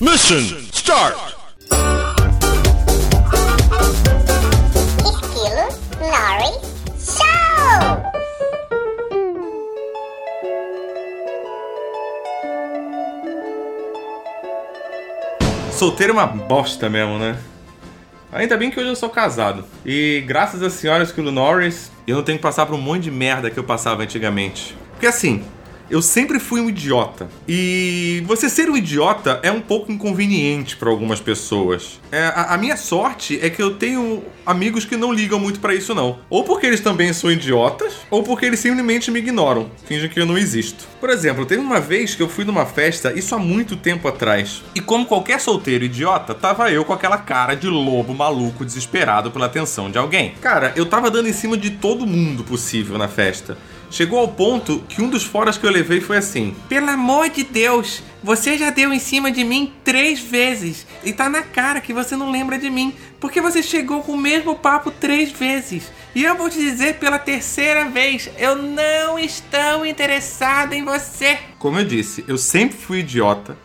Mission start! Esquilo Lori Show! Solteiro é uma bosta mesmo, né? Ainda bem que hoje eu sou casado. E graças à senhora Esquilo Norris, eu não tenho que passar por um monte de merda que eu passava antigamente. Porque assim, eu sempre fui um idiota. E você ser um idiota é um pouco inconveniente para algumas pessoas. É, a, a, minha sorte é que eu tenho amigos que não ligam muito para isso, não. Ou porque eles também são idiotas, ou porque eles simplesmente me ignoram, fingem que eu não existo. Por exemplo, teve uma vez que eu fui numa festa, isso há muito tempo atrás. E como qualquer solteiro idiota, tava eu com aquela cara de lobo maluco desesperado pela atenção de alguém. Cara, eu tava dando em cima de todo mundo possível na festa. Chegou ao ponto que um dos foras que eu levei foi assim: Pelo amor de Deus, você já deu em cima de mim três vezes e tá na cara que você não lembra de mim, porque você chegou com o mesmo papo três vezes. E eu vou te dizer pela terceira vez: eu não estou interessado em você. Como eu disse, eu sempre fui idiota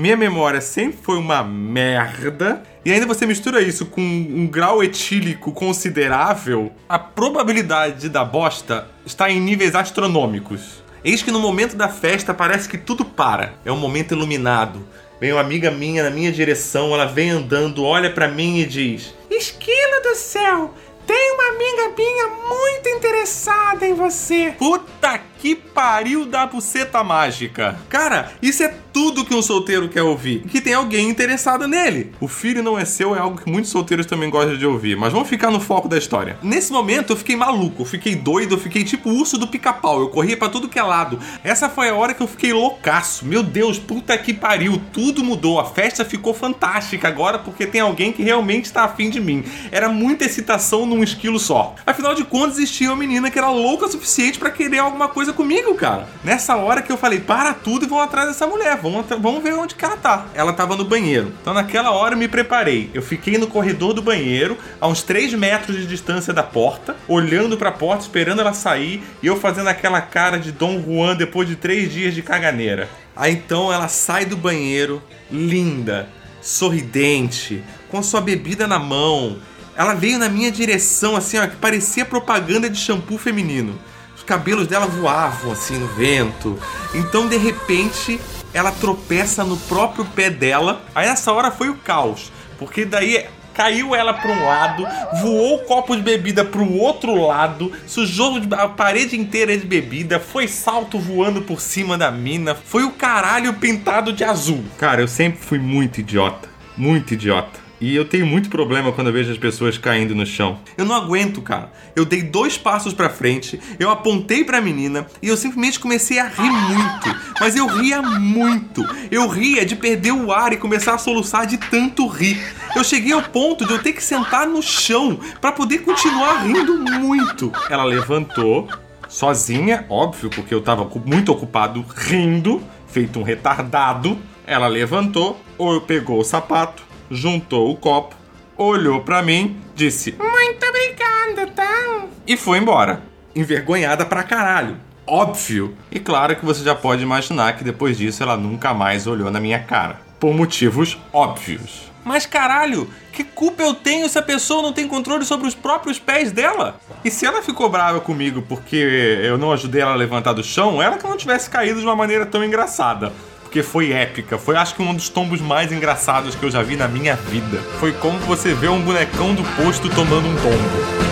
minha memória sempre foi uma merda. E ainda você mistura isso com um grau etílico considerável, a probabilidade da bosta está em níveis astronômicos. Eis que no momento da festa parece que tudo para. É um momento iluminado. Vem uma amiga minha na minha direção, ela vem andando, olha para mim e diz: Esquilo do céu, tem uma amiga minha muito interessada em você. Puta que pariu da buceta mágica. Cara, isso é tudo que um solteiro quer ouvir. Que tem alguém interessado nele. O filho não é seu é algo que muitos solteiros também gostam de ouvir. Mas vamos ficar no foco da história. Nesse momento eu fiquei maluco, fiquei doido, fiquei tipo urso do pica-pau. Eu corria para tudo que é lado. Essa foi a hora que eu fiquei loucaço. Meu Deus, puta que pariu. Tudo mudou. A festa ficou fantástica agora porque tem alguém que realmente está afim de mim. Era muita excitação num esquilo só. Afinal de contas, existia uma menina que era louca o suficiente para querer alguma coisa comigo, cara. Nessa hora que eu falei, para tudo e vão atrás dessa mulher vamos, vamos ver onde que ela tá. Ela tava no banheiro. Então naquela hora eu me preparei. Eu fiquei no corredor do banheiro, a uns 3 metros de distância da porta, olhando pra porta, esperando ela sair, e eu fazendo aquela cara de Dom Juan depois de 3 dias de caganeira. Aí então ela sai do banheiro, linda, sorridente, com sua bebida na mão. Ela veio na minha direção, assim, ó, que parecia propaganda de shampoo feminino. Os cabelos dela voavam assim no vento. Então, de repente, ela tropeça no próprio pé dela. Aí nessa hora foi o caos, porque daí caiu ela para um lado, voou o copo de bebida para o outro lado, sujou a parede inteira de bebida, foi salto voando por cima da mina, foi o caralho pintado de azul. Cara, eu sempre fui muito idiota, muito idiota. E eu tenho muito problema quando eu vejo as pessoas caindo no chão. Eu não aguento, cara. Eu dei dois passos para frente, eu apontei para a menina e eu simplesmente comecei a rir muito. Mas eu ria muito. Eu ria de perder o ar e começar a soluçar de tanto rir. Eu cheguei ao ponto de eu ter que sentar no chão para poder continuar rindo muito. Ela levantou, sozinha, óbvio, porque eu tava muito ocupado rindo, feito um retardado. Ela levantou, ou pegou o sapato, juntou o copo, olhou para mim, disse: Muito obrigada, tá? E foi embora, envergonhada pra caralho. Óbvio. E claro que você já pode imaginar que depois disso ela nunca mais olhou na minha cara. Por motivos óbvios. Mas caralho, que culpa eu tenho se a pessoa não tem controle sobre os próprios pés dela? E se ela ficou brava comigo porque eu não ajudei ela a levantar do chão, ela que não tivesse caído de uma maneira tão engraçada porque foi épica. Foi acho que um dos tombos mais engraçados que eu já vi na minha vida. Foi como você vê um bonecão do posto tomando um tombo.